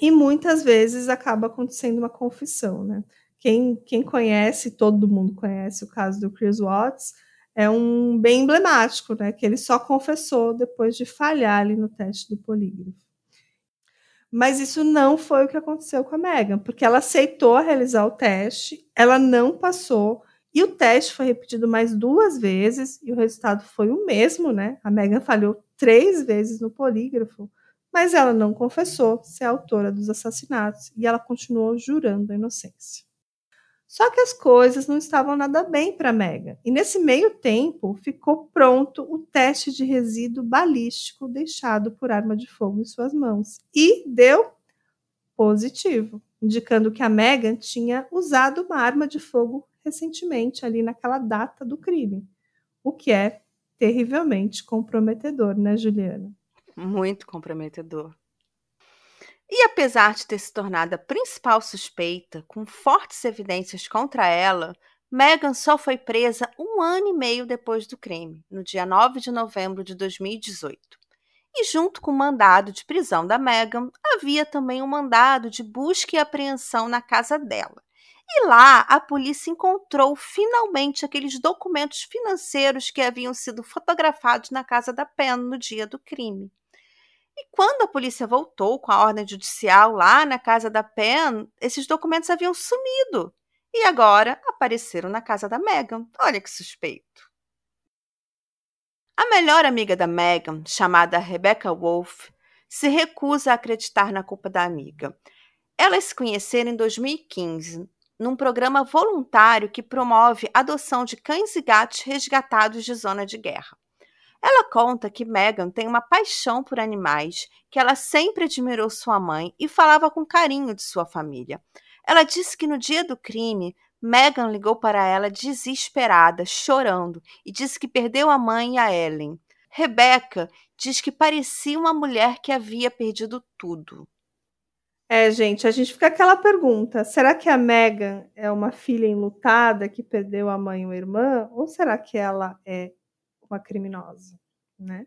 Speaker 1: E muitas vezes acaba acontecendo uma confissão, né? Quem, quem conhece, todo mundo conhece o caso do Chris Watts, é um bem emblemático, né? Que ele só confessou depois de falhar ali no teste do polígrafo. Mas isso não foi o que aconteceu com a Megan, porque ela aceitou realizar o teste, ela não passou, e o teste foi repetido mais duas vezes, e o resultado foi o mesmo, né? A Megan falhou três vezes no polígrafo, mas ela não confessou ser autora dos assassinatos, e ela continuou jurando a inocência. Só que as coisas não estavam nada bem para Megan. E nesse meio tempo, ficou pronto o teste de resíduo balístico deixado por arma de fogo em suas mãos. E deu positivo, indicando que a Megan tinha usado uma arma de fogo recentemente, ali naquela data do crime. O que é terrivelmente comprometedor, né, Juliana?
Speaker 2: Muito comprometedor. E apesar de ter se tornado a principal suspeita, com fortes evidências contra ela, Megan só foi presa um ano e meio depois do crime, no dia 9 de novembro de 2018. E junto com o mandado de prisão da Megan, havia também um mandado de busca e apreensão na casa dela. E lá a polícia encontrou finalmente aqueles documentos financeiros que haviam sido fotografados na casa da Penn no dia do crime. E quando a polícia voltou com a ordem judicial lá na casa da Penn, esses documentos haviam sumido. E agora apareceram na casa da Megan. Olha que suspeito. A melhor amiga da Megan, chamada Rebecca Wolf, se recusa a acreditar na culpa da amiga. Elas se conheceram em 2015, num programa voluntário que promove adoção de cães e gatos resgatados de zona de guerra. Ela conta que Megan tem uma paixão por animais, que ela sempre admirou sua mãe e falava com carinho de sua família. Ela disse que no dia do crime, Megan ligou para ela desesperada, chorando, e disse que perdeu a mãe e a Ellen. Rebecca diz que parecia uma mulher que havia perdido tudo.
Speaker 1: É, gente, a gente fica aquela pergunta: será que a Megan é uma filha enlutada que perdeu a mãe e uma irmã? Ou será que ela é uma criminosa, né?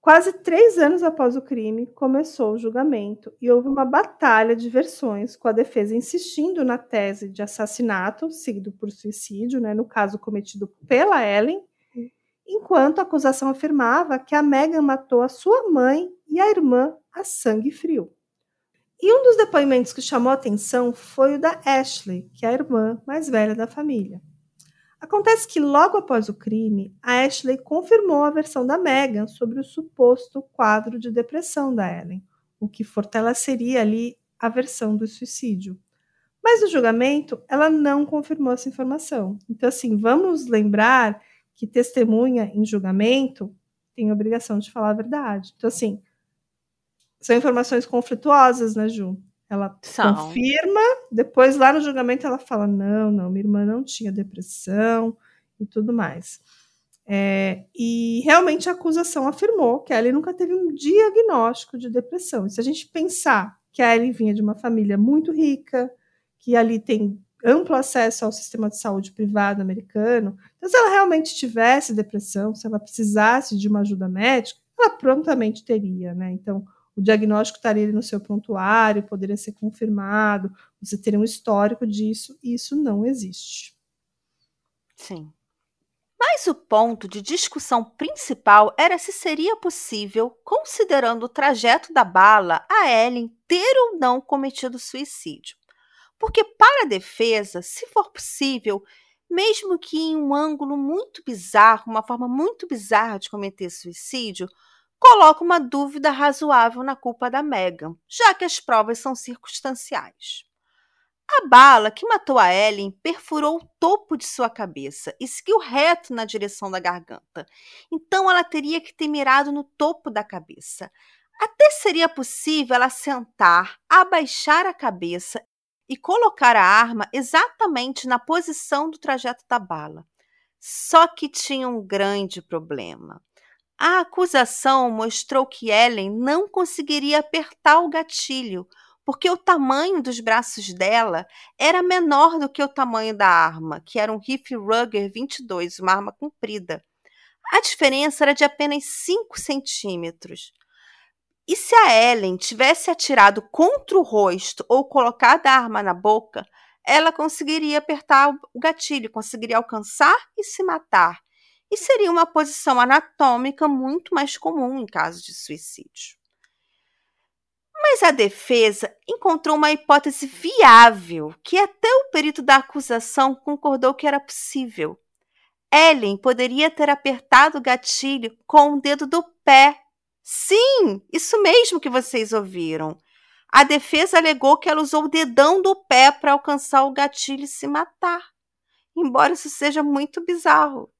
Speaker 1: Quase três anos após o crime, começou o julgamento e houve uma batalha de versões, com a defesa insistindo na tese de assassinato, seguido por suicídio, né, no caso cometido pela Ellen, enquanto a acusação afirmava que a Megan matou a sua mãe e a irmã a sangue frio. E um dos depoimentos que chamou atenção foi o da Ashley, que é a irmã mais velha da família. Acontece que logo após o crime, a Ashley confirmou a versão da Megan sobre o suposto quadro de depressão da Ellen, o que fortaleceria ali a versão do suicídio. Mas no julgamento, ela não confirmou essa informação. Então, assim, vamos lembrar que testemunha em julgamento tem obrigação de falar a verdade. Então, assim, são informações conflituosas, né, Ju? Ela
Speaker 2: São.
Speaker 1: confirma, depois lá no julgamento ela fala: não, não, minha irmã não tinha depressão e tudo mais. É, e realmente a acusação afirmou que a Ellie nunca teve um diagnóstico de depressão. E se a gente pensar que a Ellie vinha de uma família muito rica, que ali tem amplo acesso ao sistema de saúde privado americano, então se ela realmente tivesse depressão, se ela precisasse de uma ajuda médica, ela prontamente teria, né? Então, o diagnóstico estaria no seu prontuário, poderia ser confirmado, você teria um histórico disso, e isso não existe.
Speaker 2: Sim. Mas o ponto de discussão principal era se seria possível, considerando o trajeto da bala, a Ellen ter ou não cometido suicídio. Porque, para a defesa, se for possível, mesmo que em um ângulo muito bizarro, uma forma muito bizarra de cometer suicídio, coloca uma dúvida razoável na culpa da Megan, já que as provas são circunstanciais. A bala que matou a Ellen perfurou o topo de sua cabeça e seguiu reto na direção da garganta. Então ela teria que ter mirado no topo da cabeça. Até seria possível ela sentar, abaixar a cabeça e colocar a arma exatamente na posição do trajeto da bala. Só que tinha um grande problema. A acusação mostrou que Ellen não conseguiria apertar o gatilho, porque o tamanho dos braços dela era menor do que o tamanho da arma, que era um rifle Ruger 22, uma arma comprida. A diferença era de apenas 5 centímetros. E se a Ellen tivesse atirado contra o rosto ou colocado a arma na boca, ela conseguiria apertar o gatilho, conseguiria alcançar e se matar. E seria uma posição anatômica muito mais comum em caso de suicídio. Mas a defesa encontrou uma hipótese viável que até o perito da acusação concordou que era possível. Ellen poderia ter apertado o gatilho com o dedo do pé Sim, isso mesmo que vocês ouviram. A defesa alegou que ela usou o dedão do pé para alcançar o gatilho e se matar. Embora isso seja muito bizarro.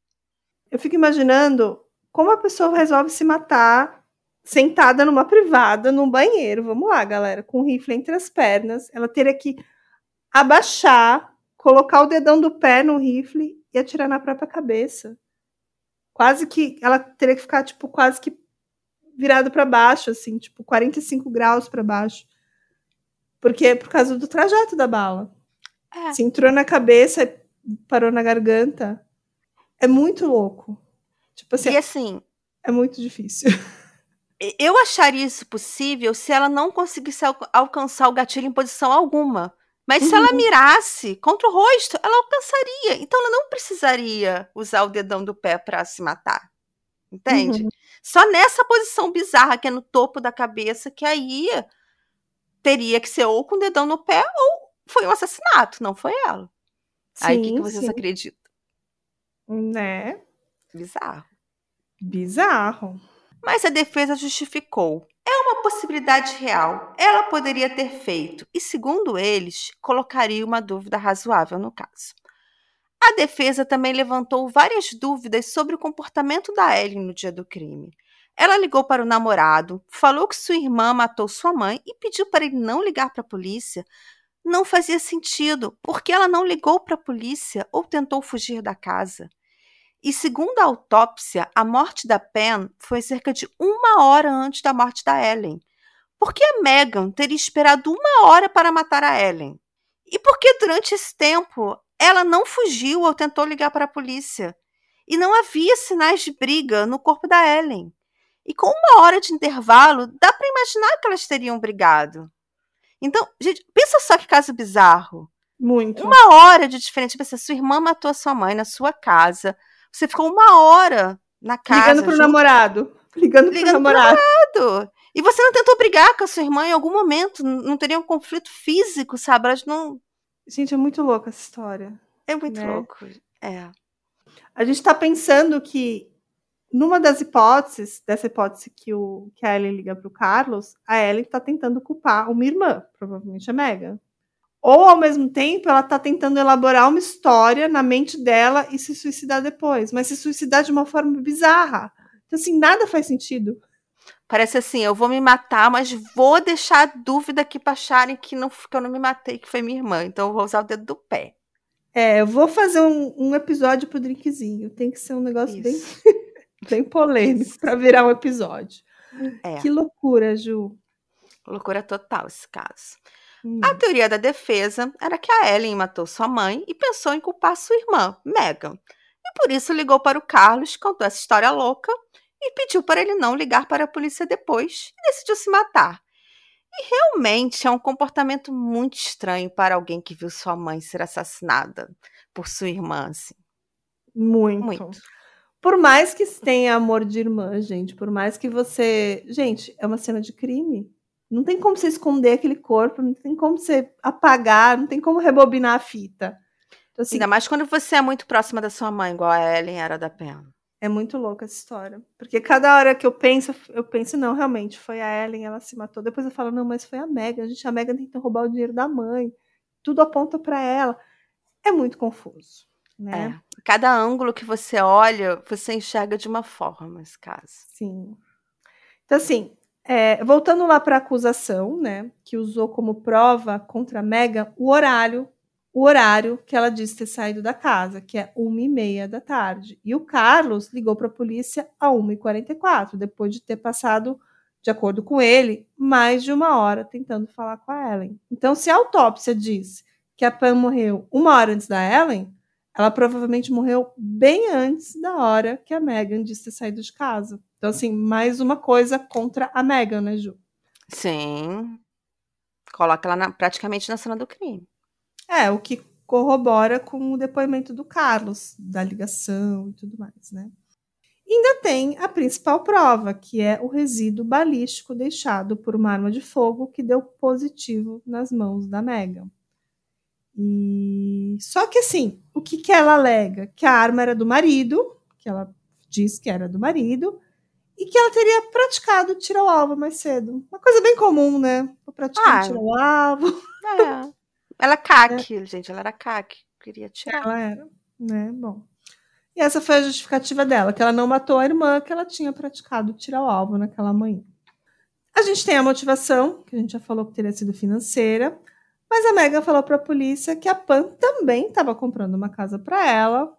Speaker 1: Eu fico imaginando como a pessoa resolve se matar sentada numa privada, num banheiro. Vamos lá, galera, com o rifle entre as pernas. Ela teria que abaixar, colocar o dedão do pé no rifle e atirar na própria cabeça. Quase que ela teria que ficar tipo quase que virado para baixo, assim, tipo 45 graus para baixo. Porque é por causa do trajeto da bala. É. Se entrou na cabeça parou na garganta. É muito louco. Tipo assim,
Speaker 2: e assim.
Speaker 1: É muito difícil.
Speaker 2: Eu acharia isso possível se ela não conseguisse al alcançar o gatilho em posição alguma. Mas uhum. se ela uhum. mirasse contra o rosto, ela alcançaria. Então ela não precisaria usar o dedão do pé para se matar. Entende? Uhum. Só nessa posição bizarra que é no topo da cabeça, que aí teria que ser ou com o dedão no pé ou foi um assassinato, não foi ela. Sim, aí o que, que vocês sim. acreditam?
Speaker 1: Né?
Speaker 2: Bizarro.
Speaker 1: Bizarro.
Speaker 2: Mas a defesa justificou. É uma possibilidade real. Ela poderia ter feito, e segundo eles, colocaria uma dúvida razoável no caso. A defesa também levantou várias dúvidas sobre o comportamento da Ellen no dia do crime. Ela ligou para o namorado, falou que sua irmã matou sua mãe e pediu para ele não ligar para a polícia. Não fazia sentido, porque ela não ligou para a polícia ou tentou fugir da casa. E segundo a autópsia, a morte da Pen foi cerca de uma hora antes da morte da Ellen. Por que a Megan teria esperado uma hora para matar a Ellen? E por que durante esse tempo ela não fugiu ou tentou ligar para a polícia. E não havia sinais de briga no corpo da Ellen. E com uma hora de intervalo, dá para imaginar que elas teriam brigado. Então, gente, pensa só que caso bizarro.
Speaker 1: Muito.
Speaker 2: Uma hora de diferença. Pensa, sua irmã matou a sua mãe na sua casa. Você ficou uma hora na casa.
Speaker 1: Ligando pro junto, namorado. Ligando, ligando pro namorado.
Speaker 2: pro namorado. E você não tentou brigar com a sua irmã em algum momento? Não teria um conflito físico, sabe? Elas não
Speaker 1: Gente, é muito louca essa história.
Speaker 2: É muito né? louco. É.
Speaker 1: A gente está pensando que numa das hipóteses, dessa hipótese que, o, que a Ellen liga para o Carlos, a Ellen está tentando culpar uma irmã, provavelmente a Megan. Ou, ao mesmo tempo, ela está tentando elaborar uma história na mente dela e se suicidar depois. Mas se suicidar de uma forma bizarra. Então, assim, nada faz sentido.
Speaker 2: Parece assim, eu vou me matar, mas vou deixar a dúvida aqui para acharem que, não, que eu não me matei, que foi minha irmã. Então eu vou usar o dedo do pé.
Speaker 1: É, eu vou fazer um, um episódio pro drinkzinho. Tem que ser um negócio bem, bem polêmico para virar um episódio. É. Que loucura, Ju.
Speaker 2: Loucura total esse caso. Hum. A teoria da defesa era que a Ellen matou sua mãe e pensou em culpar sua irmã, Megan. E por isso ligou para o Carlos, contou essa história louca e pediu para ele não ligar para a polícia depois e decidiu se matar. E realmente é um comportamento muito estranho para alguém que viu sua mãe ser assassinada por sua irmã, assim.
Speaker 1: Muito.
Speaker 2: Muito.
Speaker 1: Por mais que tenha amor de irmã, gente, por mais que você. Gente, é uma cena de crime. Não tem como você esconder aquele corpo, não tem como você apagar, não tem como rebobinar a fita. Então, assim,
Speaker 2: Ainda mais quando você é muito próxima da sua mãe, igual a Ellen era da Pena.
Speaker 1: É muito louca essa história. Porque cada hora que eu penso, eu penso, não, realmente, foi a Ellen, ela se matou. Depois eu falo, não, mas foi a Megan. A gente, a Megan tentou roubar o dinheiro da mãe. Tudo aponta para ela. É muito confuso, né?
Speaker 2: É. Cada ângulo que você olha, você enxerga de uma forma esse caso.
Speaker 1: Sim. Então, assim, é, voltando lá para a acusação, né, que usou como prova contra a Megan o horário, o horário que ela disse ter saído da casa, que é uma e meia da tarde. E o Carlos ligou para a polícia a 1h44, depois de ter passado, de acordo com ele, mais de uma hora tentando falar com a Ellen. Então, se a autópsia diz que a Pam morreu uma hora antes da Ellen, ela provavelmente morreu bem antes da hora que a Megan disse ter saído de casa. Então, assim, mais uma coisa contra a Megan, né, Ju?
Speaker 2: Sim. Coloca ela na- praticamente na cena do crime.
Speaker 1: É, o que corrobora com o depoimento do Carlos, da ligação e tudo mais, né? Ainda tem a principal prova, que é o resíduo balístico deixado por uma arma de fogo que deu positivo nas mãos da Megan. E só que assim, o que, que ela alega? Que a arma era do marido, que ela diz que era do marido, e que ela teria praticado tirar o alvo mais cedo. Uma coisa bem comum, né? Vou praticar
Speaker 2: Ah.
Speaker 1: tirar o alvo.
Speaker 2: É. Ela caque, gente. Ela era caque. Queria tirar.
Speaker 1: Ela era, né? Bom. E essa foi a justificativa dela, que ela não matou a irmã, que ela tinha praticado tirar o alvo naquela manhã. A gente tem a motivação, que a gente já falou que teria sido financeira, mas a Megan falou para a polícia que a Pam também estava comprando uma casa para ela,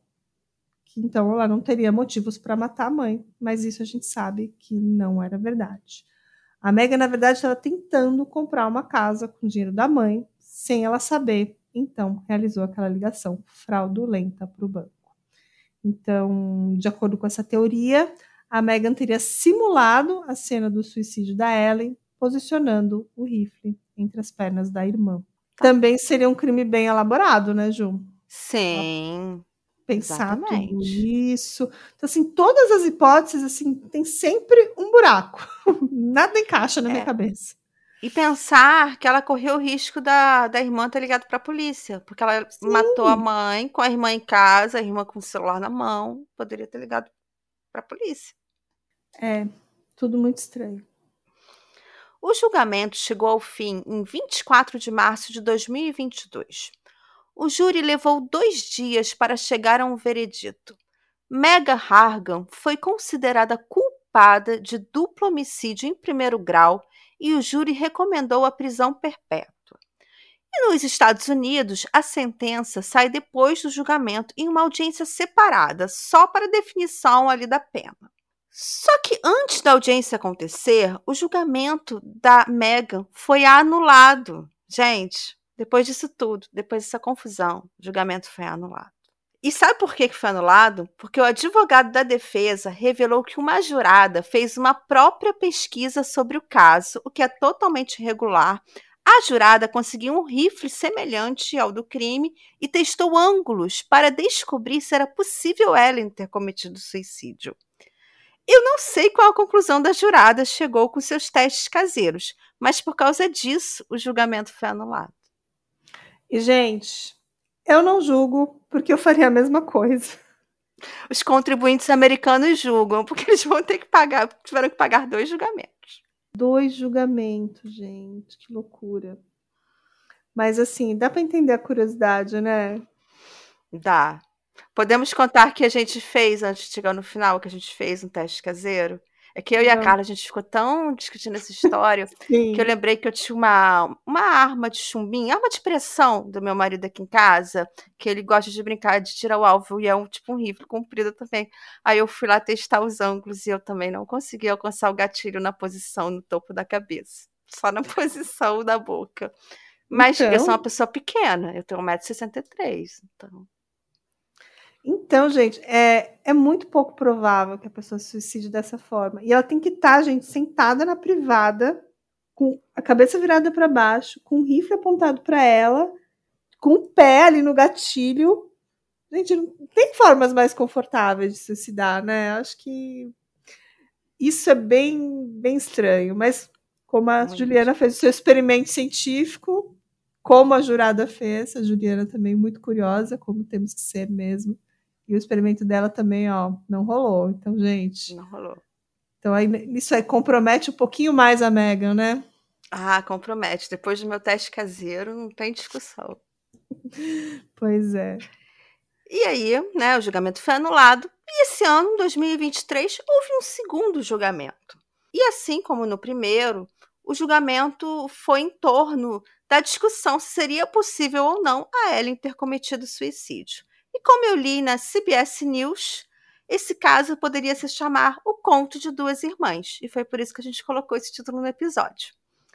Speaker 1: que então ela não teria motivos para matar a mãe, mas isso a gente sabe que não era verdade. A Megan, na verdade, estava tentando comprar uma casa com o dinheiro da mãe, sem ela saber, então realizou aquela ligação fraudulenta para o banco. Então, de acordo com essa teoria, a Megan teria simulado a cena do suicídio da Ellen, posicionando o rifle entre as pernas da irmã. Também seria um crime bem elaborado, né, Ju?
Speaker 2: Sim.
Speaker 1: Pensar tudo isso. Então, assim, todas as hipóteses, assim, tem sempre um buraco. Nada encaixa na minha
Speaker 2: É.
Speaker 1: cabeça.
Speaker 2: E pensar que ela correu o risco da, da irmã ter ligado pra polícia. Porque ela matou a mãe com a irmã em casa, a irmã com o celular na mão. Poderia ter ligado pra polícia.
Speaker 1: É, tudo muito estranho.
Speaker 2: O julgamento chegou ao fim em 24 de março de 2022. O júri levou dois dias para chegar a um veredito. Mega Hargan foi considerada culpada de duplo homicídio em primeiro grau e o júri recomendou a prisão perpétua. E nos Estados Unidos, a sentença sai depois do julgamento em uma audiência separada, só para definição ali da pena. Só que antes da audiência acontecer, o julgamento da Megan foi anulado. Gente, depois disso tudo, depois dessa confusão, o julgamento foi anulado. E sabe por que foi anulado? Porque o advogado da defesa revelou que uma jurada fez uma própria pesquisa sobre o caso, o que é totalmente irregular. A jurada conseguiu um rifle semelhante ao do crime e testou ângulos para descobrir se era possível Ellen ter cometido suicídio. Eu não sei qual a conclusão da jurada chegou com seus testes caseiros, mas por causa disso o julgamento foi anulado.
Speaker 1: E, gente, eu não julgo, porque eu faria a mesma coisa.
Speaker 2: Os contribuintes americanos julgam, porque eles vão ter que pagar, tiveram que pagar dois julgamentos.
Speaker 1: Dois julgamentos, gente, que loucura. Mas assim, dá para entender a curiosidade, né?
Speaker 2: Dá. Podemos contar que a gente fez, antes de chegar no final, que a gente fez um teste caseiro? É que eu e a. Carla, a gente ficou tão discutindo essa história que eu lembrei que eu tinha uma, uma arma de chumbinho, arma de pressão do meu marido aqui em casa, que ele gosta de brincar de tirar o alvo e é um tipo um rifle comprido também. Aí eu fui lá testar os ângulos e eu também não consegui alcançar o gatilho na posição no topo da cabeça, só na posição da boca. Mas eu sou
Speaker 1: Então.
Speaker 2: uma pessoa pequena, eu tenho 1,63m, então.
Speaker 1: Então, gente, é, é muito pouco provável que a pessoa se suicide dessa forma. E ela tem que estar, tá, gente, sentada na privada, com a cabeça virada para baixo, com o rifle apontado para ela, com o pé ali no gatilho. Gente, não tem formas mais confortáveis de suicidar, né? Acho que isso é bem, bem estranho. Mas como a muito. Juliana fez o seu experimento científico, como a jurada fez, a Juliana também muito curiosa, como temos que ser mesmo. E o experimento dela também, ó, não rolou. Então, gente.
Speaker 2: Não rolou.
Speaker 1: Então, aí, isso aí compromete um pouquinho mais a Megan, né?
Speaker 2: Ah, compromete. Depois do meu teste caseiro, não tem discussão.
Speaker 1: pois é.
Speaker 2: E aí, né, o julgamento foi anulado. E esse ano, 2023, houve um segundo julgamento. E assim como no primeiro, o julgamento foi em torno da discussão se seria possível ou não a Ellen ter cometido suicídio. E como eu li na CBS News, esse caso poderia se chamar O Conto de Duas Irmãs. E foi por isso que a gente colocou esse título no episódio.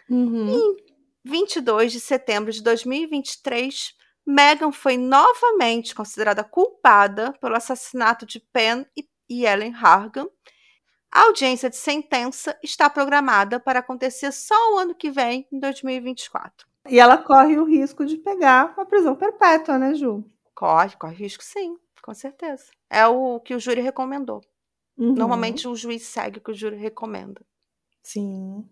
Speaker 1: Uhum.
Speaker 2: Em 22 de setembro de 2023, Meghan foi novamente considerada culpada pelo assassinato de Penn e Ellen Hargan. A audiência de sentença está programada para acontecer só o ano que vem, em 2024.
Speaker 1: E ela corre o risco de pegar uma prisão perpétua, né, Ju?
Speaker 2: Corre, corre risco sim, com certeza. É o que o júri recomendou. Uhum. Normalmente o juiz segue o que o júri recomenda.
Speaker 1: Sim.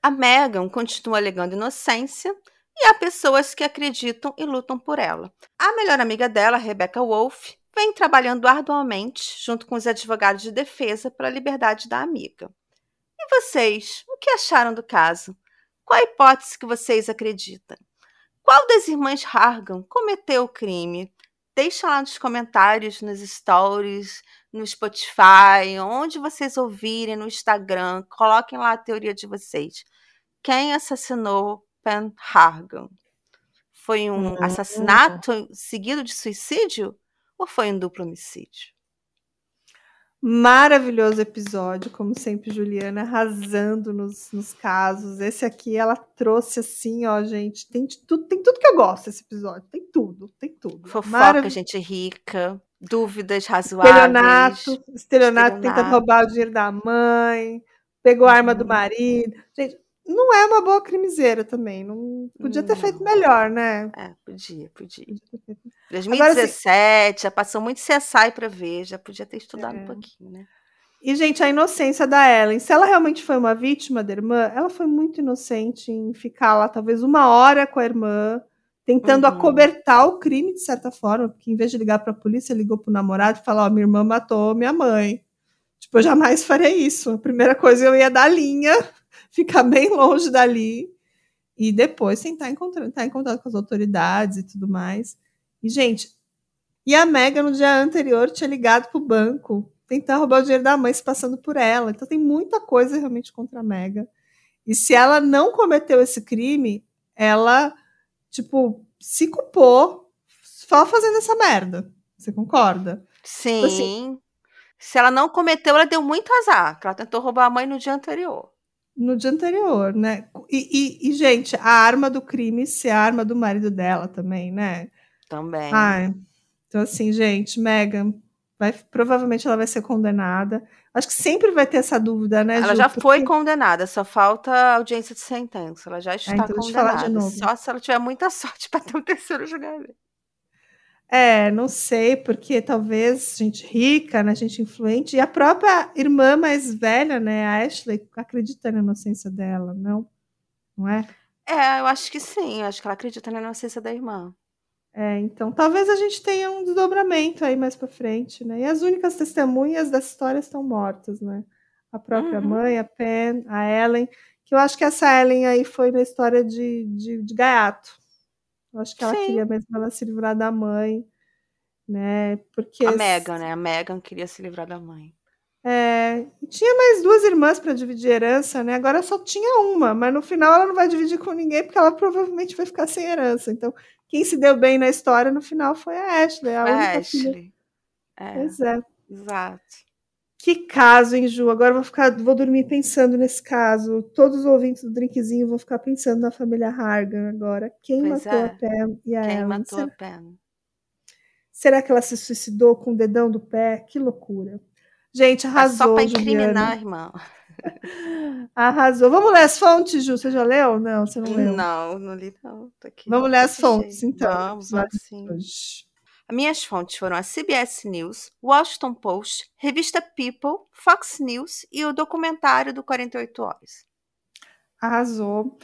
Speaker 2: A Megan continua alegando inocência e há pessoas que acreditam e lutam por ela. A melhor amiga dela, Rebecca Wolf, vem trabalhando arduamente junto com os advogados de defesa pela liberdade da amiga. E vocês, o que acharam do caso? Qual a hipótese que vocês acreditam? Qual das irmãs Hargan cometeu o crime? Deixa lá nos comentários, nos stories, no Spotify, onde vocês ouvirem, no Instagram. Coloquem lá a teoria de vocês. Quem assassinou Pen Hargan? Foi um assassinato seguido de suicídio ou foi um duplo homicídio?
Speaker 1: Maravilhoso episódio, como sempre, Juliana arrasando nos, nos casos. Esse aqui ela trouxe assim, ó, gente. Tem tudo, tem tudo que eu gosto esse episódio. Tem tudo, tem tudo.
Speaker 2: Fofoca, gente rica, dúvidas razoáveis.
Speaker 1: Estelionato, estelionato tentando roubar o dinheiro da mãe, pegou a arma do uhum. marido. Gente, não é uma boa crimiseira também. Não podia ter feito melhor, né?
Speaker 2: É, podia, podia. podia 2017, Agora, assim, já passou muito CSI para ver, já podia ter estudado é. um pouquinho, né?
Speaker 1: E, gente, a inocência da Ellen. Se ela realmente foi uma vítima da irmã, ela foi muito inocente em ficar lá, talvez, uma hora com a irmã, tentando uhum. acobertar o crime, de certa forma, porque em vez de ligar para a polícia, ligou para o namorado e falou: Ó, oh, minha irmã matou minha mãe. Tipo, eu jamais faria isso. A primeira coisa eu ia dar linha ficar bem longe dali e depois tentar encontrar, estar em contato com as autoridades e tudo mais. E, gente, e a Mega no dia anterior tinha ligado pro banco, tentar roubar o dinheiro da mãe se passando por ela. Então tem muita coisa realmente contra a Mega. E se ela não cometeu esse crime, ela, tipo, se culpou só fazendo essa merda. Você concorda?
Speaker 2: Sim. Tipo assim, se ela não cometeu, ela deu muito azar, que ela tentou roubar a mãe no dia anterior
Speaker 1: no dia anterior, né? E, e, e, gente, a arma do crime ser a arma do marido dela também, né?
Speaker 2: Também.
Speaker 1: Ai, então, assim, gente, Megan, vai, provavelmente ela vai ser condenada. Acho que sempre vai ter essa dúvida, né?
Speaker 2: Ela
Speaker 1: Ju?
Speaker 2: já foi condenada, só falta audiência de sentença. Ela já está é, então condenada. Só se ela tiver muita sorte para ter um terceiro julgamento.
Speaker 1: É, não sei, porque talvez gente rica, né, gente influente, e a própria irmã mais velha, né, a Ashley, acredita na inocência dela, não? Não é?
Speaker 2: É, eu acho que sim, eu acho que ela acredita na inocência da irmã.
Speaker 1: É, então talvez a gente tenha um desdobramento aí mais para frente, né? E as únicas testemunhas dessa história estão mortas, né? A própria uhum. mãe, a Pen, a Ellen, que eu acho que essa Ellen aí foi na história de, de, de gaiato. Eu acho que ela Sim. queria mesmo ela se livrar da mãe, né? Porque
Speaker 2: a Megan, né? A Megan queria se livrar da mãe.
Speaker 1: É, tinha mais duas irmãs para dividir herança, né? Agora só tinha uma, mas no final ela não vai dividir com ninguém porque ela provavelmente vai ficar sem herança. Então, quem se deu bem na história no final foi a Ashley, a, a Ashley.
Speaker 2: É,
Speaker 1: pois é.
Speaker 2: Exato.
Speaker 1: Que caso, hein, Ju? Agora vou ficar, vou dormir pensando nesse caso. Todos os ouvintes do Drinkzinho vão ficar pensando na família Hargan agora. Quem pois matou é. a Pam e a
Speaker 2: Quem
Speaker 1: Ellen?
Speaker 2: matou será, a Pam?
Speaker 1: Será que ela se suicidou com o dedão do pé? Que loucura. Gente, arrasou. É só
Speaker 2: para incriminar, irmão.
Speaker 1: Arrasou. Vamos ler as fontes, Ju? Você já leu? Não, você não leu.
Speaker 2: Não, não li, não.
Speaker 1: Vamos ler as fontes, então.
Speaker 2: Vamos, vamos sim. As minhas fontes foram a CBS News, Washington Post, revista People, Fox News e o documentário do 48 Horas.
Speaker 1: Arrasou.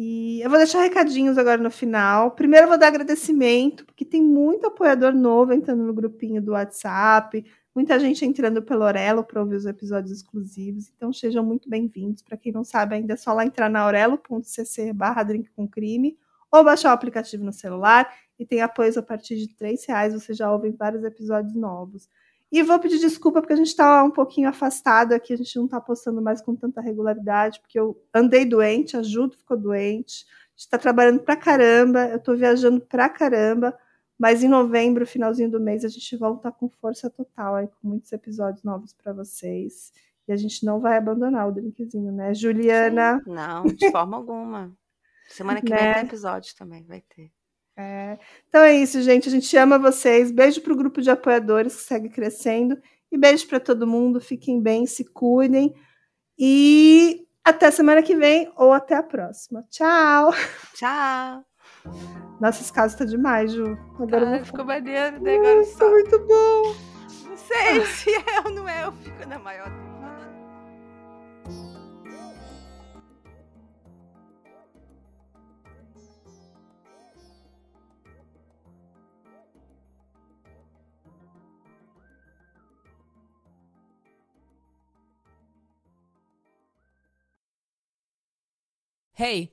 Speaker 1: E eu vou deixar recadinhos agora no final. Primeiro eu vou dar agradecimento, porque tem muito apoiador novo entrando no grupinho do WhatsApp, muita gente entrando pelo Orelo para ouvir os episódios exclusivos. Então sejam muito bem-vindos. Para quem não sabe ainda, é só lá entrar na orelo.cc barra drink com crime ou baixar o aplicativo no celular e tem apoios a partir de três reais. Você já ouve vários episódios novos. E vou pedir desculpa porque a gente está um pouquinho afastado aqui, a gente não está postando mais com tanta regularidade, porque eu andei doente, a Judo ficou doente, a gente está trabalhando pra caramba, eu estou viajando pra caramba, mas em novembro, finalzinho do mês, a gente volta com força total aí, com muitos episódios novos para vocês. E a gente não vai abandonar o drinkzinho, né, Juliana?
Speaker 2: Sim, não, de forma alguma. Semana que né? vem tem episódio também, vai ter.
Speaker 1: É. Então é isso, gente. A gente ama vocês. Beijo para o grupo de apoiadores que segue crescendo. E beijo para todo mundo. Fiquem bem, se cuidem. E até semana que vem ou até a próxima. Tchau.
Speaker 2: Tchau.
Speaker 1: Nossa, esse caso tá demais, Ju.
Speaker 2: Agora Ai, vou... ficou maneiro, né? Agora
Speaker 1: só. Tá muito bom.
Speaker 2: Não sei se é ou não é, eu fico na maior.
Speaker 3: Hey,